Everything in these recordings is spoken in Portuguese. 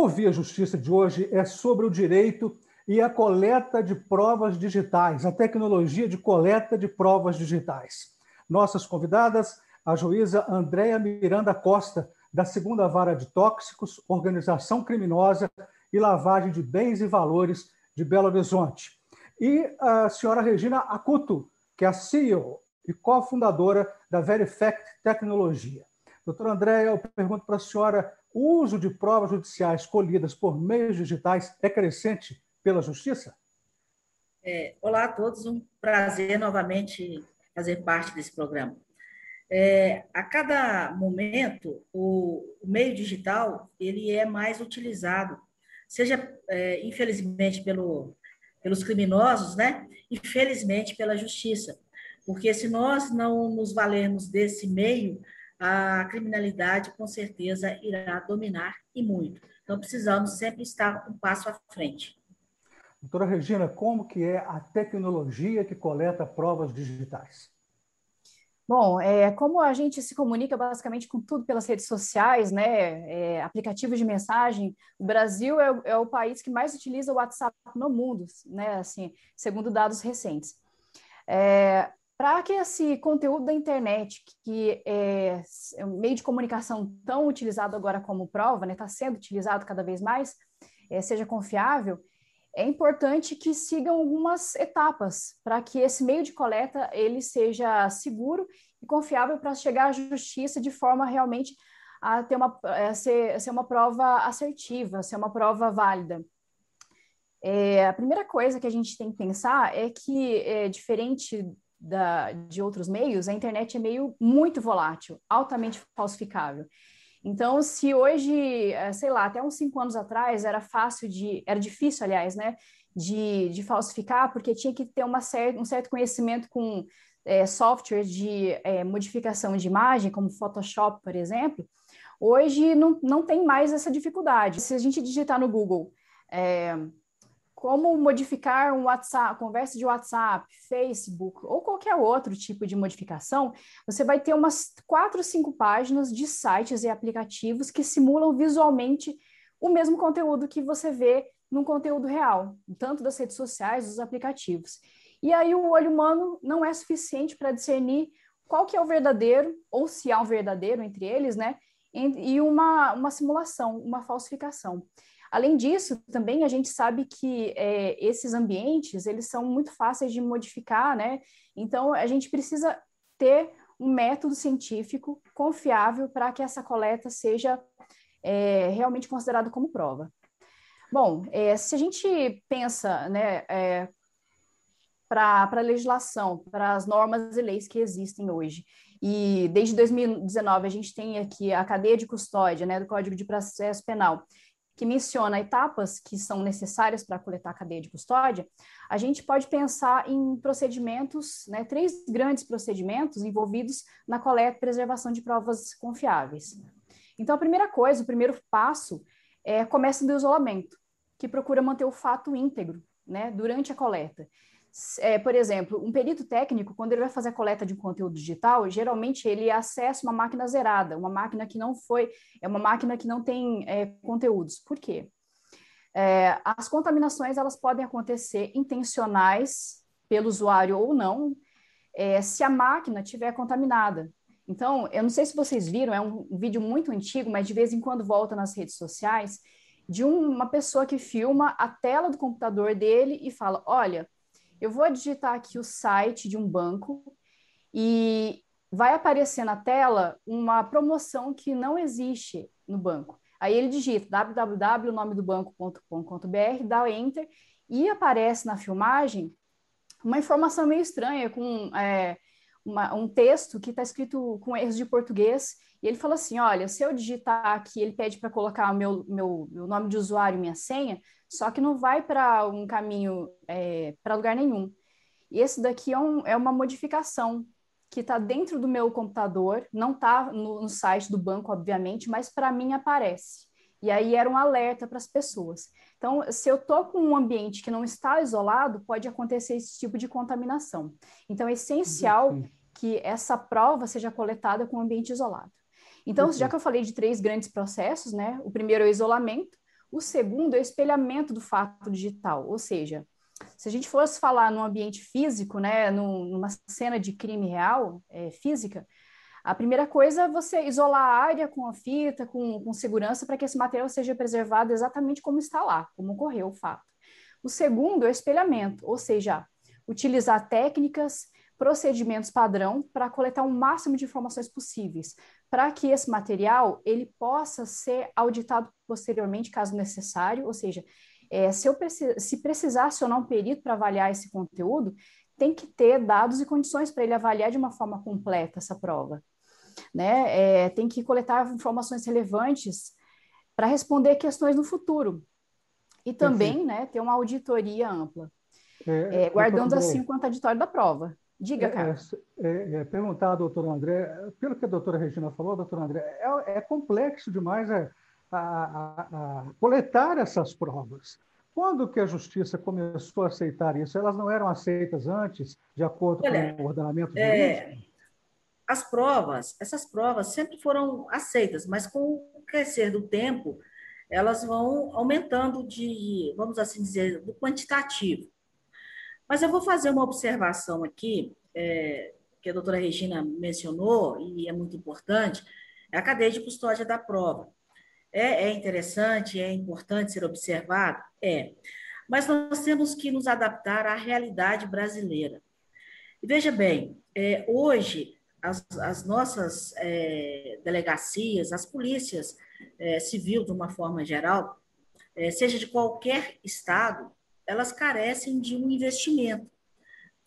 Ouvir a Justiça de hoje é sobre o direito e a coleta de provas digitais, a tecnologia de coleta de provas digitais. Nossas convidadas, a juíza Andréa Miranda Costa, da Segunda Vara de Tóxicos, Organização Criminosa e Lavagem de Bens e Valores de Belo Horizonte. E a senhora Regina Acuto, que é a CEO e cofundadora da Verifact Tecnologia. Doutora Andréa, eu pergunto para a senhora, o uso de provas judiciais colhidas por meios digitais é crescente pela Justiça? É, olá a todos, um prazer novamente fazer parte desse programa. É, a cada momento, o, o, meio digital ele é mais utilizado, seja é, infelizmente pelo, pelos criminosos, né? Infelizmente pela justiça, porque se nós não nos valermos desse meio, a criminalidade com certeza irá dominar e muito. Então precisamos sempre estar um passo à frente. Doutora Regina, como que é a tecnologia que coleta provas digitais? Bom, é, como a gente se comunica basicamente com tudo pelas redes sociais, né, é, aplicativos de mensagem, o Brasil é, é, o país que mais utiliza o WhatsApp no mundo, né, assim, segundo dados recentes. É, Para que esse conteúdo da internet, que é, é um meio de comunicação tão utilizado agora como prova, está né, tá sendo utilizado cada vez mais, é, seja confiável, é importante que sigam algumas etapas para que esse meio de coleta ele seja seguro e confiável para chegar à justiça de forma realmente a ter uma a ser, ser uma prova assertiva, ser uma prova válida. É, a primeira coisa que a gente tem que pensar é que, é, diferente da, de outros meios, a internet é meio muito volátil, altamente falsificável. Então, se hoje, eh, sei lá, até uns cinco anos atrás era fácil de, era difícil, aliás, né, de, de falsificar, porque tinha que ter uma cer um certo conhecimento com é, software de é, modificação de imagem, como Photoshop, por exemplo, hoje não, não tem mais essa dificuldade. Se a gente digitar no Google é, como modificar um WhatsApp, conversa de WhatsApp, Facebook ou qualquer outro tipo de modificação, você vai ter umas quatro, cinco páginas de sites e aplicativos que simulam visualmente o mesmo conteúdo que você vê num conteúdo real, tanto das redes sociais, dos aplicativos. E aí o olho humano não é suficiente para discernir qual que é o verdadeiro, ou se há um verdadeiro entre eles, né? E uma, uma simulação, uma falsificação. Além disso, também a gente sabe que é, esses ambientes, eles são muito fáceis de modificar, né? Então, a gente precisa ter um método científico confiável para que essa coleta seja é, realmente considerada como prova. Bom, é, se a gente pensa né, é, para a legislação, para as normas e leis que existem hoje, e desde 2019 a gente tem aqui a cadeia de custódia né, do Código de Processo Penal, que menciona etapas que são necessárias para coletar a cadeia de custódia, a gente pode pensar em procedimentos, né, três grandes procedimentos envolvidos na coleta e preservação de provas confiáveis. Então, a primeira coisa, o primeiro passo, é, começa no isolamento, que procura manter o fato íntegro né, durante a coleta é, por exemplo, um perito técnico, quando ele vai fazer a coleta de um conteúdo digital, geralmente ele acessa uma máquina zerada, uma máquina que não foi, é uma máquina que não tem é, conteúdos. Por quê? É, as contaminações elas podem acontecer intencionais pelo usuário ou não, é, se a máquina estiver contaminada. Então, eu não sei se vocês viram, é um, vídeo muito antigo, mas de vez em quando volta nas redes sociais, de um, uma pessoa que filma a tela do computador dele e fala: olha eu vou digitar aqui o site de um banco e vai aparecer na tela uma promoção que não existe no banco. Aí ele digita www.nomedobanco.com.br, dá enter e aparece na filmagem uma informação meio estranha com é, uma, um texto que está escrito com erros de português e ele fala assim, olha, se eu digitar aqui, ele pede para colocar o meu, meu, meu nome de usuário e minha senha, só que não vai para um caminho é, para lugar nenhum. E esse daqui é, um, é uma modificação que está dentro do meu computador, não está no, no, site do banco, obviamente, mas para mim aparece. E aí era um alerta para as pessoas. Então, se eu estou com um ambiente que não está isolado, pode acontecer esse tipo de contaminação. Então, é essencial uhum. que essa prova seja coletada com um ambiente isolado. Então, uhum. já que eu falei de três grandes processos, né? O primeiro é o isolamento, O segundo é o espelhamento do fato digital, ou seja, se a gente fosse falar num ambiente físico, né, numa cena de crime real, é, física, a primeira coisa é você isolar a área com a fita, com, com segurança, para que esse material seja preservado exatamente como está lá, como ocorreu o fato. O segundo é o espelhamento, ou seja, utilizar técnicas, procedimentos padrão para coletar o máximo de informações possíveis, para que esse material ele possa ser auditado posteriormente, caso necessário, ou seja, é, se, eu se precisar acionar um perito para avaliar esse conteúdo, tem que ter dados e condições para ele avaliar de uma forma completa essa prova. Né? É, tem que coletar informações relevantes para responder questões no futuro. E também né, ter uma auditoria ampla, é, é, guardando assim o contraditório da prova. Diga, é, Carlos. É, é, perguntar ao doutor André, pelo que a doutora Regina falou, doutor André, é, complexo demais a, a, a, coletar essas provas. Quando que a justiça começou a aceitar isso? Elas não eram aceitas antes, de acordo Olha, com o ordenamento é, jurídico? As provas, essas provas sempre foram aceitas, mas com o crescer do tempo, elas vão aumentando de, vamos assim dizer, do quantitativo. Mas eu vou fazer uma observação aqui, é, que a doutora Regina mencionou, e é muito importante, é a cadeia de custódia da prova. É, é interessante, é importante ser observado? É. Mas nós temos que nos adaptar à realidade brasileira. E veja bem, é, hoje as, as nossas é, delegacias, as polícias é, civil de uma forma geral, é, seja de qualquer estado, elas carecem de um investimento,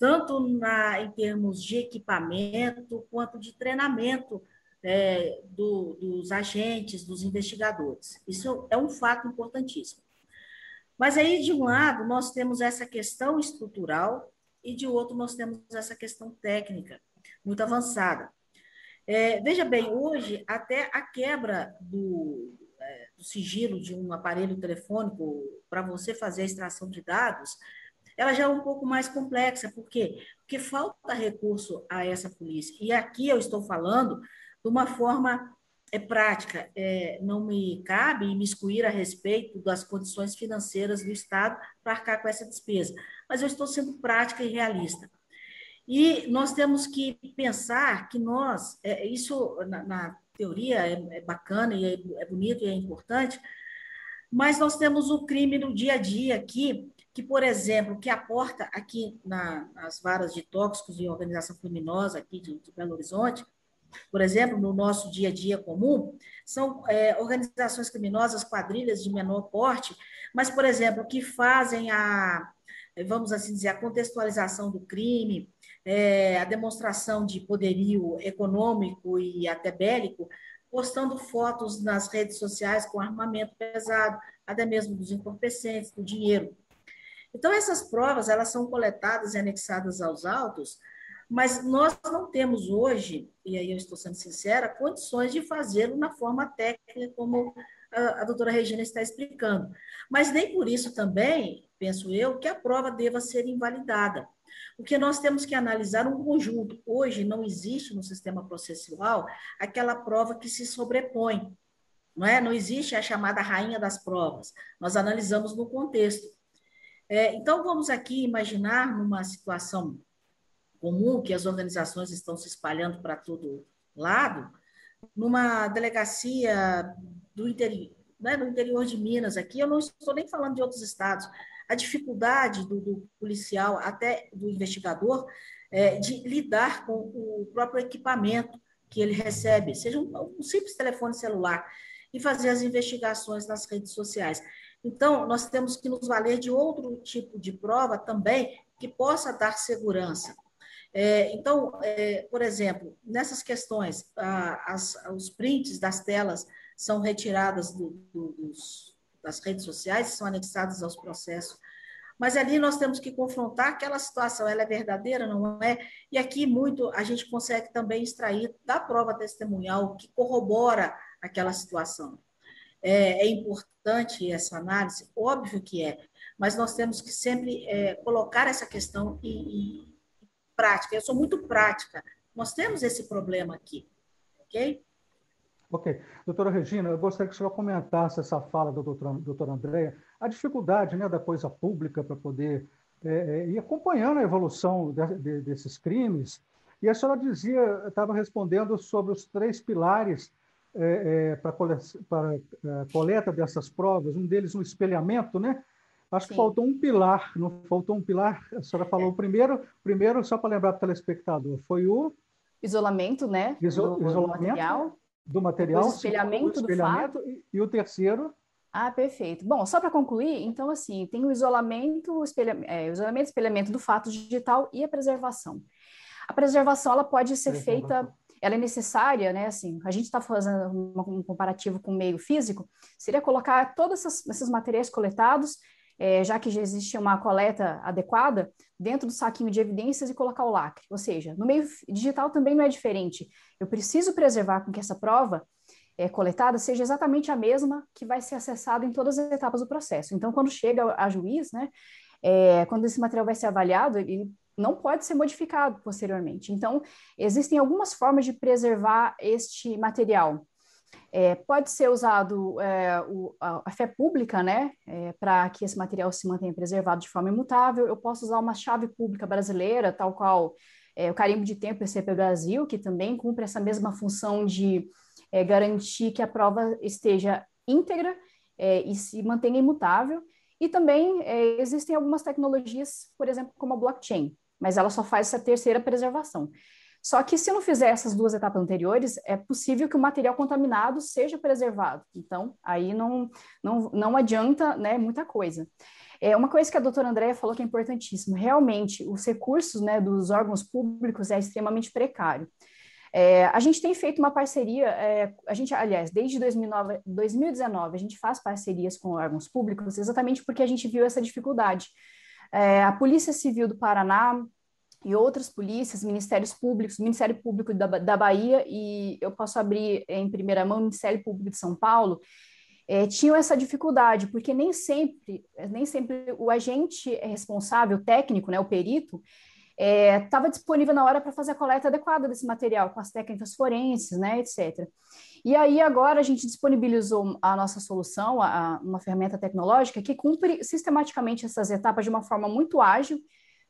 tanto na, em termos de equipamento quanto de treinamento é, do, dos agentes, dos investigadores. Isso é um fato importantíssimo. Mas aí, de um lado, nós temos essa questão estrutural e, de outro, nós temos essa questão técnica, muito avançada. É, veja bem, hoje, até a quebra do, é, do sigilo de um aparelho telefônico para você fazer a extração de dados, ela já é um pouco mais complexa. Por quê? Porque falta recurso a essa polícia. E aqui eu estou falando de uma forma é prática. É, não me cabe me excluir a respeito das condições financeiras do Estado para arcar com essa despesa, mas eu estou sendo prática e realista. E nós temos que pensar que nós, é, isso na, na teoria é, é, bacana e é, é bonito e é importante, mas nós temos o crime no dia a dia aqui, que, por exemplo, que aporta aqui na, nas varas de tóxicos e organização criminosa aqui de, de Belo Horizonte, por exemplo, no nosso dia a dia comum, são é, organizações criminosas, quadrilhas de menor porte, mas, por exemplo, que fazem a, vamos assim dizer, a contextualização do crime, é, a demonstração de poderio econômico e até bélico, postando fotos nas redes sociais com armamento pesado, até mesmo dos entorpecentes, do dinheiro. Então, essas provas, elas são coletadas e anexadas aos autos mas nós não temos hoje, e aí eu estou sendo sincera, condições de fazê-lo na forma técnica, como a, a doutora Regina está explicando. Mas nem por isso também, penso eu, que a prova deva ser invalidada. Porque nós temos que analisar um conjunto. Hoje não existe no sistema processual aquela prova que se sobrepõe. Não, é? não existe a chamada rainha das provas. Nós analisamos no contexto. É, então, vamos aqui imaginar numa situação comum que as organizações estão se espalhando para todo lado, numa delegacia do interior, né, no interior de Minas, aqui, eu não estou nem falando de outros estados, a dificuldade do, do policial, até do investigador, é, de lidar com o próprio equipamento que ele recebe, seja um, um simples telefone celular, e fazer as investigações nas redes sociais. Então, nós temos que nos valer de outro tipo de prova também que possa dar segurança. É, então, é, por exemplo, nessas questões, a, as, os prints das telas são retiradas do, do, dos, das redes sociais, são anexados aos processos. Mas ali nós temos que confrontar aquela situação, ela é verdadeira, não é? E aqui muito a gente consegue também extrair da prova testemunhal que corrobora aquela situação. É, é importante essa análise? Óbvio que é, mas nós temos que sempre é, colocar essa questão e, prática. Eu sou muito prática. Nós temos esse problema aqui, ok? Ok. Doutora Regina, eu gostaria que a senhora comentasse essa fala da doutora, doutora Andréia, a dificuldade né, da coisa pública para poder é, é, ir acompanhando a evolução de, de, desses crimes. E a senhora dizia, estava respondendo sobre os três pilares é, é, para a é, coleta dessas provas, um deles um espelhamento, né? Acho Sim. que faltou um pilar, não faltou um pilar? A senhora falou o primeiro, primeiro, só para lembrar para o telespectador, foi o... Isolamento, né? Iso, do, isolamento. Do material do material, o espelhamento, o espelhamento do fato. E, o terceiro? Ah, perfeito. Bom, só para concluir, então, assim, tem o isolamento, o, espelha, é, isolamento, espelhamento do fato digital e a preservação. A preservação, ela pode ser feita, ela é necessária, né, assim, a gente está fazendo um comparativo com o meio físico, seria colocar todos esses materiais coletados é, já que já existe uma coleta adequada, dentro do saquinho de evidências e colocar o lacre. Ou seja, no meio digital também não é diferente. Eu preciso preservar com que essa prova é, coletada seja exatamente a mesma que vai ser acessada em todas as etapas do processo. Então, quando chega a juiz, né, é, quando esse material vai ser avaliado, ele não pode ser modificado posteriormente. Então, existem algumas formas de preservar este material. É, pode ser usado é, o, a, a, fé pública, né, é, para que esse material se mantenha preservado de forma imutável. Eu posso usar uma chave pública brasileira, tal qual é, o carimbo de tempo ECP Brasil, que também cumpre essa mesma função de é, garantir que a prova esteja íntegra é, e se mantenha imutável. E também existem algumas tecnologias, por exemplo, como a blockchain, mas ela só faz essa terceira preservação. Só que se não fizer essas duas etapas anteriores, é possível que o material contaminado seja preservado. Então, aí não, não, não adianta né, muita coisa. É uma coisa que a doutora Andréia falou que é importantíssimo. Realmente, os recursos né, dos órgãos públicos é extremamente precário. É, a gente tem feito uma parceria, é, a gente, aliás, desde 2009, 2019, a gente faz parcerias com órgãos públicos exatamente porque a gente viu essa dificuldade. É, a Polícia Civil do Paraná, e outras polícias, ministérios públicos, Ministério Público da, da Bahia e eu posso abrir em primeira mão o Ministério Público de São Paulo, é, tinham essa dificuldade, porque nem sempre, nem sempre o agente responsável, técnico, né, o perito, estava é, disponível na hora para fazer a coleta adequada desse material, com as técnicas forenses, né, etc. E aí agora a gente disponibilizou a nossa solução, a, uma ferramenta tecnológica que cumpre sistematicamente essas etapas de uma forma muito ágil,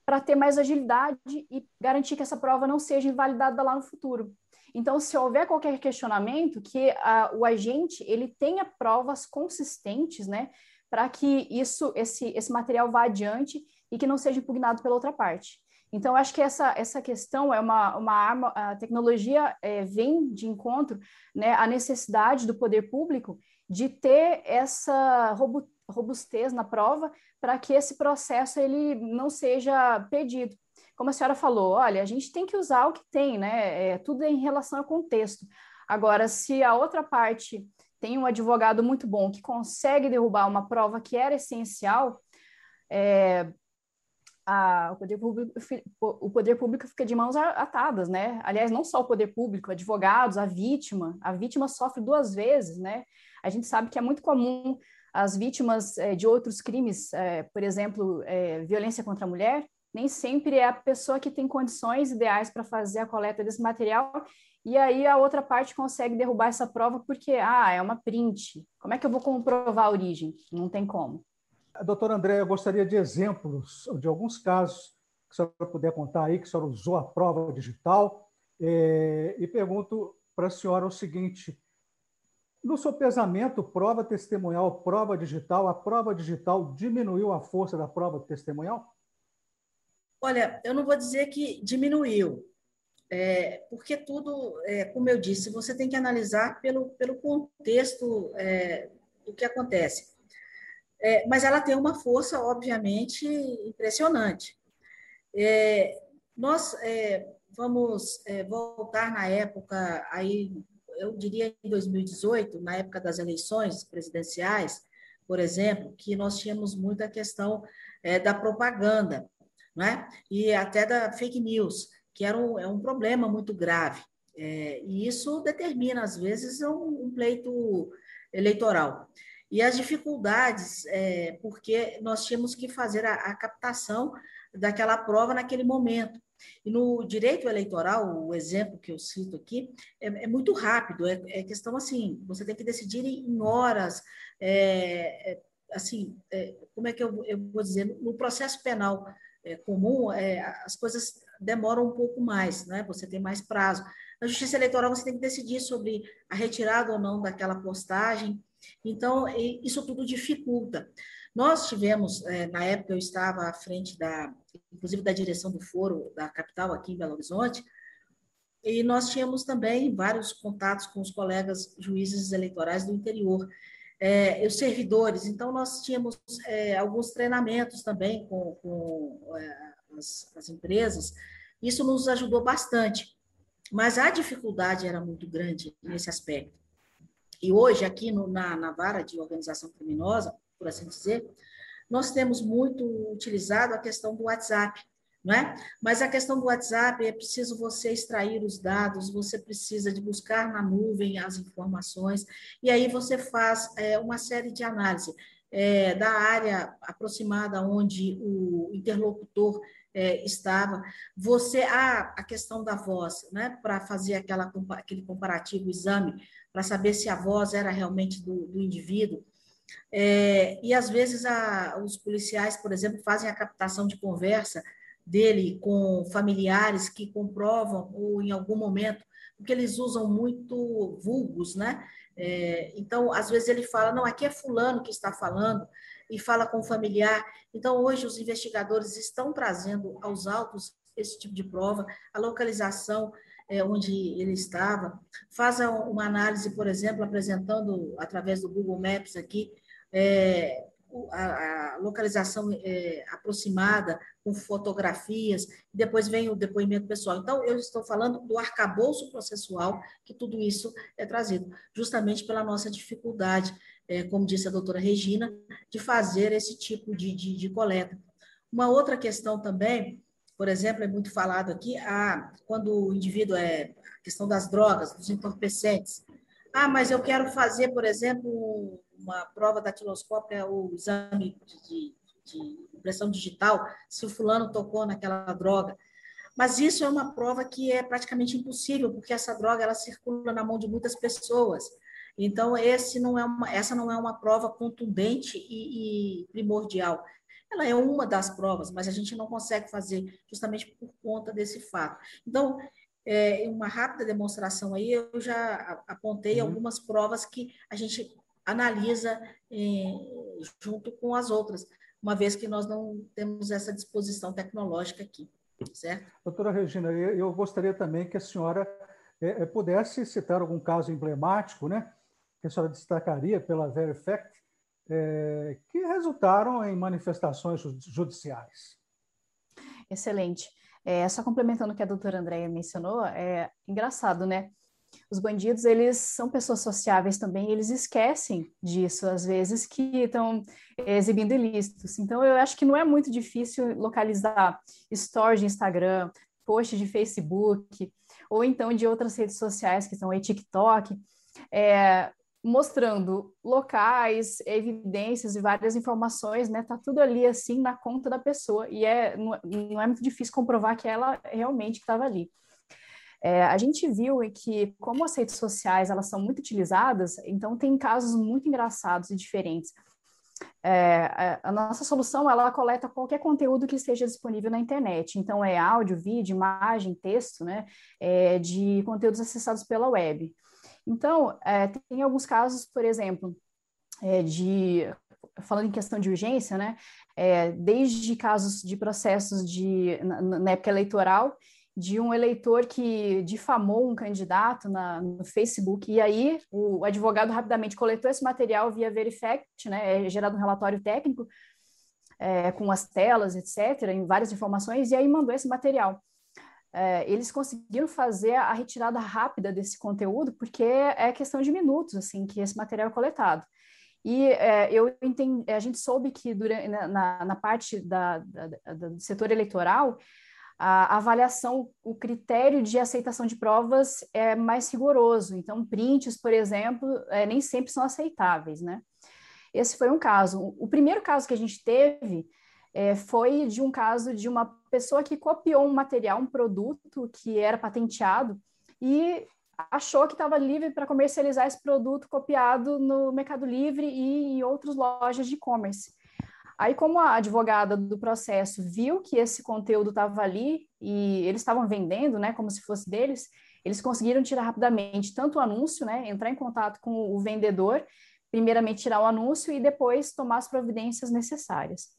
para ter mais agilidade e garantir que essa prova não seja invalidada lá no futuro. Então, se houver qualquer questionamento, que a, o agente ele tenha provas consistentes, né, para que isso, esse, esse material vá adiante e que não seja impugnado pela outra parte. Então, acho que essa, essa questão é uma, uma arma, a tecnologia é, vem de encontro né, à necessidade do poder público de ter essa robustez na prova para que esse processo ele não seja perdido. Como a senhora falou, olha, a gente tem que usar o que tem, né? É, tudo em relação ao contexto. Agora, se a outra parte tem um advogado muito bom que consegue derrubar uma prova que era essencial, é, a, o, poder público, o poder público fica de mãos atadas, né? Aliás, não só o poder público, advogados, a vítima, a vítima sofre duas vezes, né? A gente sabe que é muito comum as vítimas é, de outros crimes, é, por exemplo, é, violência contra a mulher, nem sempre é a pessoa que tem condições ideais para fazer a coleta desse material, e aí a outra parte consegue derrubar essa prova porque, ah, é uma print. Como é que eu vou comprovar a origem? Não tem como. Doutora André, eu gostaria de exemplos de alguns casos que a senhora puder contar aí, que a senhora usou a prova digital, e pergunto para a senhora o seguinte, no seu pesamento, prova testemunhal, prova digital, a prova digital diminuiu a força da prova testemunhal? Olha, eu não vou dizer que diminuiu, é, porque tudo, é, como eu disse, você tem que analisar pelo, pelo contexto é, do que acontece. É, mas ela tem uma força, obviamente, impressionante. É, nós é, vamos voltar na época aí eu diria em 2018, na época das eleições presidenciais, por exemplo, que nós tínhamos muita questão é, da propaganda, né? e até da fake news, que era um, é um problema muito grave. É, e isso determina, às vezes, um, um pleito eleitoral. E as dificuldades, é, porque nós tínhamos que fazer a, a captação daquela prova naquele momento. E no direito eleitoral, o exemplo que eu cito aqui é, é muito rápido, é, é, questão assim, você tem que decidir em horas, é, é assim, é, como é que eu, eu, vou dizer, no processo penal comum, as coisas demoram um pouco mais, né? você tem mais prazo. Na justiça eleitoral, você tem que decidir sobre a retirada ou não daquela postagem, então, isso tudo dificulta. Nós tivemos, é, na época eu estava à frente da, inclusive da direção do foro da capital aqui em Belo Horizonte, e nós tínhamos também vários contatos com os colegas juízes eleitorais do interior, é, os servidores. Então, nós tínhamos é, alguns treinamentos também com, com é, as, as empresas. Isso nos ajudou bastante. Mas a dificuldade era muito grande nesse aspecto. E hoje, aqui no, na, na vara de organização criminosa, por assim dizer, nós temos muito utilizado a questão do WhatsApp, é? Mas a questão do WhatsApp é preciso você extrair os dados, você precisa de buscar na nuvem as informações, e aí você faz é, uma série de análise é, da área aproximada onde o interlocutor é, estava. Você, ah, a questão da voz, né? Para fazer aquela, aquele comparativo, exame, para saber se a voz era realmente do, do indivíduo. É, e às vezes a, os policiais, por exemplo, fazem a captação de conversa dele com familiares que comprovam, ou em algum momento, porque eles usam muito vulgos, né? É, então, às vezes ele fala, não, aqui é fulano que está falando, e fala com o familiar. Então, hoje os investigadores estão trazendo aos autos esse tipo de prova, a localização é, onde ele estava, faça uma análise, por exemplo, apresentando através do Google Maps aqui é, a, a, localização é, aproximada com fotografias, depois vem o depoimento pessoal. Então, eu estou falando do arcabouço processual que tudo isso é trazido, justamente pela nossa dificuldade, é, como disse a doutora Regina, de fazer esse tipo de, de, de coleta. Uma outra questão também por exemplo, é muito falado aqui, ah, quando o indivíduo é a questão das drogas, dos entorpecentes. Ah, mas eu quero fazer, por exemplo, uma prova datiloscópia ou exame de, de, de impressão digital, se o fulano tocou naquela droga. Mas isso é uma prova que é praticamente impossível, porque essa droga ela circula na mão de muitas pessoas. Então, não é uma, essa não é uma prova contundente e, e primordial ela é uma das provas, mas a gente não consegue fazer justamente por conta desse fato. Então, é, uma rápida demonstração aí, eu já apontei uhum. algumas provas que a gente analisa é, junto com as outras, uma vez que nós não temos essa disposição tecnológica aqui, certo? Doutora Regina, eu gostaria também que a senhora é, é pudesse citar algum caso emblemático, né, que a senhora destacaria pela Verifact, é, que resultaram em manifestações judiciais. Excelente. É, só complementando o que a doutora Andréia mencionou, é engraçado, né? Os bandidos, eles são pessoas sociáveis também, eles esquecem disso, às vezes, que estão exibindo ilícitos. Então, eu acho que não é muito difícil localizar stories de Instagram, posts de Facebook, ou então de outras redes sociais, que são o TikTok, é, mostrando locais, evidências e várias informações, né? Tá tudo ali assim na conta da pessoa e é não, não é muito difícil comprovar que ela realmente estava ali. É, a gente viu que como as redes sociais elas são muito utilizadas, então tem casos muito engraçados e diferentes. É, a nossa solução ela coleta qualquer conteúdo que esteja disponível na internet. Então é áudio, vídeo, imagem, texto, né? É, de conteúdos acessados pela web. Então, é, tem alguns casos, por exemplo, é, de falando em questão de urgência, né? É, desde casos de processos de na, na, época eleitoral de um eleitor que difamou um candidato na, no Facebook e aí o advogado rapidamente coletou esse material via Verifact, né? É gerado um relatório técnico é, com as telas, etc., em várias informações e aí mandou esse material é, eles conseguiram fazer a retirada rápida desse conteúdo, porque é questão de minutos, assim, que esse material é coletado. E é, eu entendi, a gente soube que durante, na, na parte da, da, da, do setor eleitoral, a avaliação, o critério de aceitação de provas é mais rigoroso. Então, prints, por exemplo, é, nem sempre são aceitáveis, né? Esse foi um caso. O primeiro caso que a gente teve é, foi de um caso de uma pessoa que copiou um material, um produto que era patenteado e achou que estava livre para comercializar esse produto copiado no Mercado Livre e em outras lojas de e-commerce. Aí, como a advogada do processo viu que esse conteúdo estava ali e eles estavam vendendo, né, como se fosse deles, eles conseguiram tirar rapidamente tanto o anúncio, né, entrar em contato com o vendedor, primeiramente tirar o anúncio e depois tomar as providências necessárias.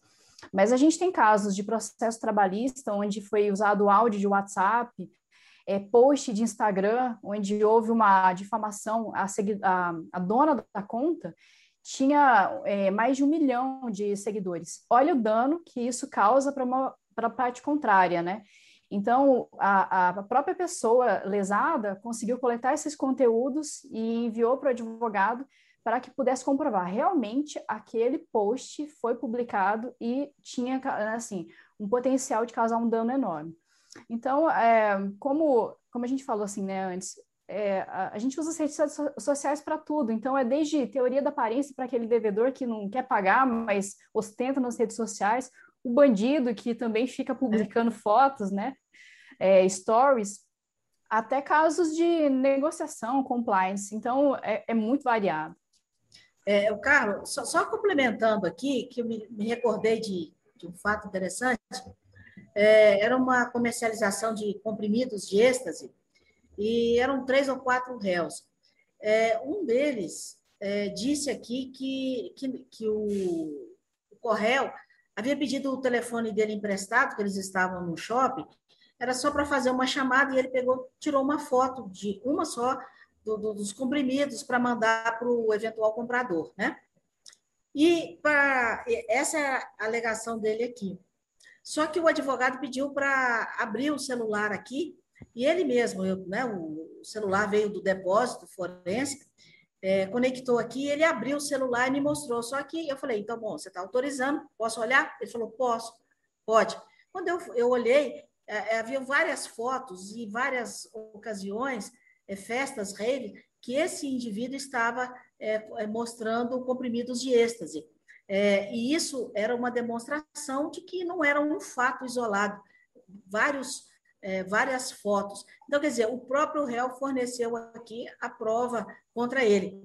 Mas a gente tem casos de processo trabalhista onde foi usado áudio de WhatsApp, é, post de Instagram, onde houve uma difamação, a, a, a dona da conta tinha é, mais de um milhão de seguidores. Olha o dano que isso causa para a parte contrária, né? Então, a, a, própria pessoa lesada conseguiu coletar esses conteúdos e enviou para o advogado para que pudesse comprovar realmente aquele post foi publicado e tinha assim um potencial de causar um dano enorme. Então, é, como, como a gente falou assim, né, antes, é, a, a, gente usa as redes sociais para tudo. Então, é desde teoria da aparência para aquele devedor que não quer pagar, mas ostenta nas redes sociais, o bandido que também fica publicando é. fotos, né, é, stories, até casos de negociação, compliance. Então, é, é muito variado. É, o Carlos, só, só, complementando aqui, que eu me, me recordei de, de, um fato interessante, é, era uma comercialização de comprimidos de êxtase e eram três ou quatro réus. É, um deles é, disse aqui que, que, que o, o Correio havia pedido o telefone dele emprestado, que eles estavam no shopping, era só para fazer uma chamada e ele pegou, tirou uma foto de uma só do, do, dos comprimidos para mandar para o eventual comprador, né? E para essa é a alegação dele aqui. Só que o advogado pediu para abrir o celular aqui e ele mesmo, eu, né, o celular veio do depósito forense, é, conectou aqui, ele abriu o celular e me mostrou. Só que eu falei, então, bom, você está autorizando, posso olhar? Ele falou, posso, pode. Quando eu, eu olhei, é, é havia várias fotos e várias ocasiões festas, rave, que esse indivíduo estava é, é, mostrando comprimidos de êxtase. É, e isso era uma demonstração de que não era um fato isolado, vários, é, várias fotos. Então, quer dizer, o próprio réu forneceu aqui a prova contra ele.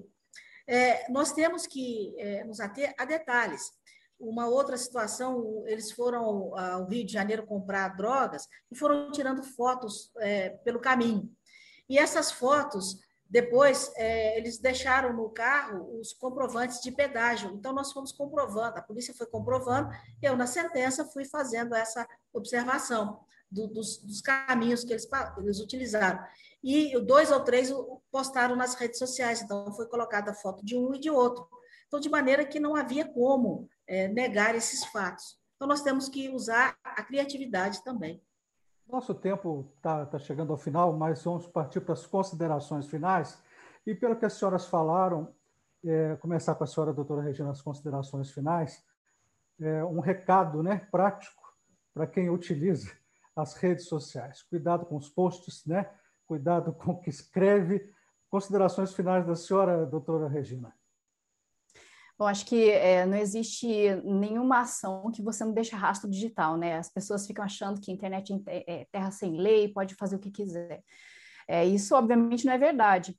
É, nós temos que é, nos ater a detalhes. Uma outra situação, eles foram ao Rio de Janeiro comprar drogas e foram tirando fotos pelo caminho. E essas fotos, depois, é, eles deixaram no carro os comprovantes de pedágio. Então, nós fomos comprovando, a polícia foi comprovando, eu, na sentença, fui fazendo essa observação do, dos, dos, caminhos que eles, eles utilizaram. E dois ou três postaram nas redes sociais, então foi colocada a foto de um e de outro. Então, de maneira que não havia como é, negar esses fatos. Então, nós temos que usar a criatividade também. Nosso tempo está tá chegando ao final, mas vamos partir para as considerações finais. E pelo que as senhoras falaram, é, começar com a senhora doutora Regina as considerações finais, é, um recado né, prático para quem utiliza as redes sociais. Cuidado com os posts, né? cuidado com o que escreve. Considerações finais da senhora, doutora Regina. Bom, acho que é, não existe nenhuma ação que você não deixe rastro digital, né? As pessoas ficam achando que a internet é terra sem lei, pode fazer o que quiser. É, isso, obviamente, não é verdade.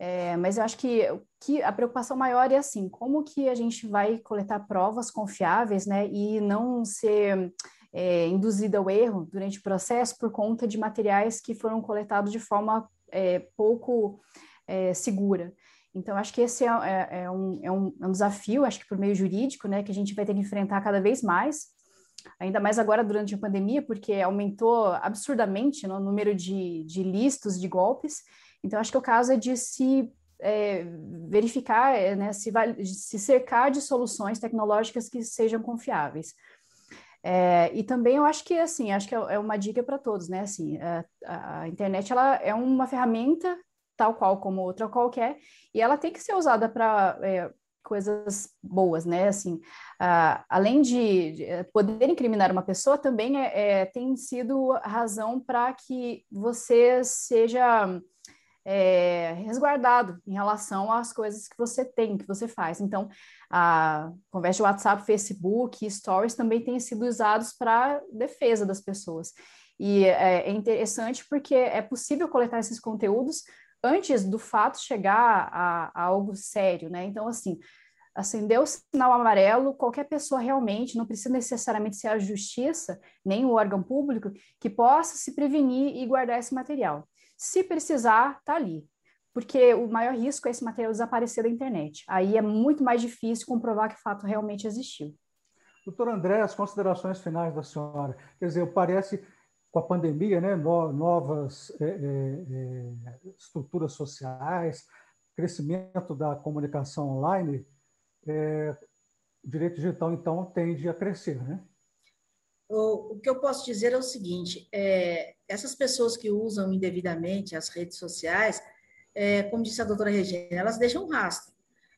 É, mas eu acho que, que a preocupação maior é assim, como que a gente vai coletar provas confiáveis, né? E não ser é, induzida ao erro durante o processo por conta de materiais que foram coletados de forma é, pouco é, segura. Então, acho que esse é, é, é, um, é, um, é um desafio, acho que por meio jurídico, né, que a gente vai ter que enfrentar cada vez mais, ainda mais agora durante a pandemia, porque aumentou absurdamente né, o número de, de listos de golpes. Então, acho que o caso é de se é, verificar, é, né, se, se cercar de soluções tecnológicas que sejam confiáveis. É, e também eu acho que assim, acho que é, é uma dica para todos, né? Assim, a, a, internet ela é uma ferramenta tal qual como outra qualquer, e ela tem que ser usada para é, coisas boas, né? Assim, uh, além de, é, poder incriminar uma pessoa, também é, é tem sido razão para que você seja é, resguardado em relação às coisas que você tem, que você faz. Então, a conversa de WhatsApp, Facebook, Stories também têm sido usados para defesa das pessoas. E é, é interessante porque é possível coletar esses conteúdos antes do fato chegar a, a algo sério, né? Então, assim, acendeu o sinal amarelo, qualquer pessoa realmente, não precisa necessariamente ser a justiça, nem o órgão público, que possa se prevenir e guardar esse material. Se precisar, tá ali. Porque o maior risco é esse material desaparecer da internet. Aí é muito mais difícil comprovar que o fato realmente existiu. Doutor André, as considerações finais da senhora. Quer dizer, parece com a pandemia, né, novas é, é, é, estruturas sociais, crescimento da comunicação online, é, o direito digital, então, tende a crescer, né? O, o que eu posso dizer é o seguinte, é, essas pessoas que usam indevidamente as redes sociais, é, como disse a doutora Regina, elas deixam um rastro.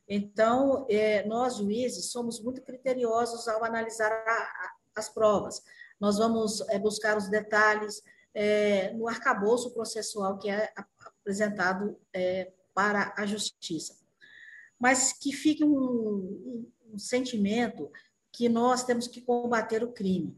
Então, nós, juízes, somos muito criteriosos ao analisar a, a, as provas nós vamos é, buscar os detalhes é, no arcabouço processual que é apresentado é, para a justiça. Mas que fique um, um, sentimento que nós temos que combater o crime.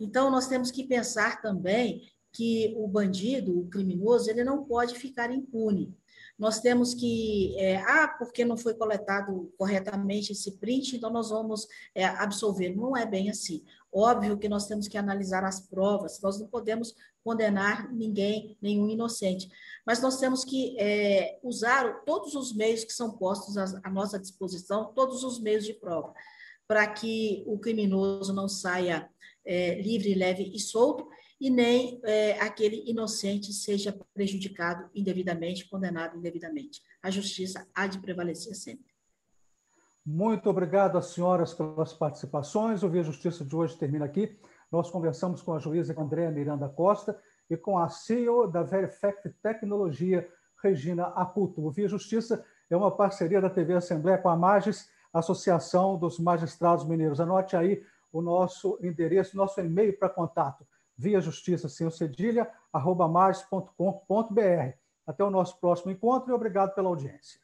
Então, nós temos que pensar também que o bandido, o criminoso, ele não pode ficar impune. Nós temos que, é, ah, porque não foi coletado corretamente esse print, então nós vamos é, absolver. Não é bem assim. Óbvio que nós temos que analisar as provas, nós não podemos condenar ninguém, nenhum inocente, mas nós temos que é, usar todos os meios que são postos à, à nossa disposição, todos os meios de prova, para que o criminoso não saia é, livre, leve e solto, e nem é, aquele inocente seja prejudicado indevidamente, condenado indevidamente. A justiça há de prevalecer sempre. Muito obrigado às senhoras pelas participações. O Via Justiça de hoje termina aqui. Nós conversamos com a juíza Andréa Miranda Costa e com a CEO da Verifact Tecnologia, Regina Aputo. O Via Justiça é uma parceria da TV Assembleia com a Magis, Associação dos Magistrados Mineiros. Anote aí o nosso endereço, nosso e-mail para contato, via justiça sem cedilha, arroba. Até o nosso próximo encontro e obrigado pela audiência.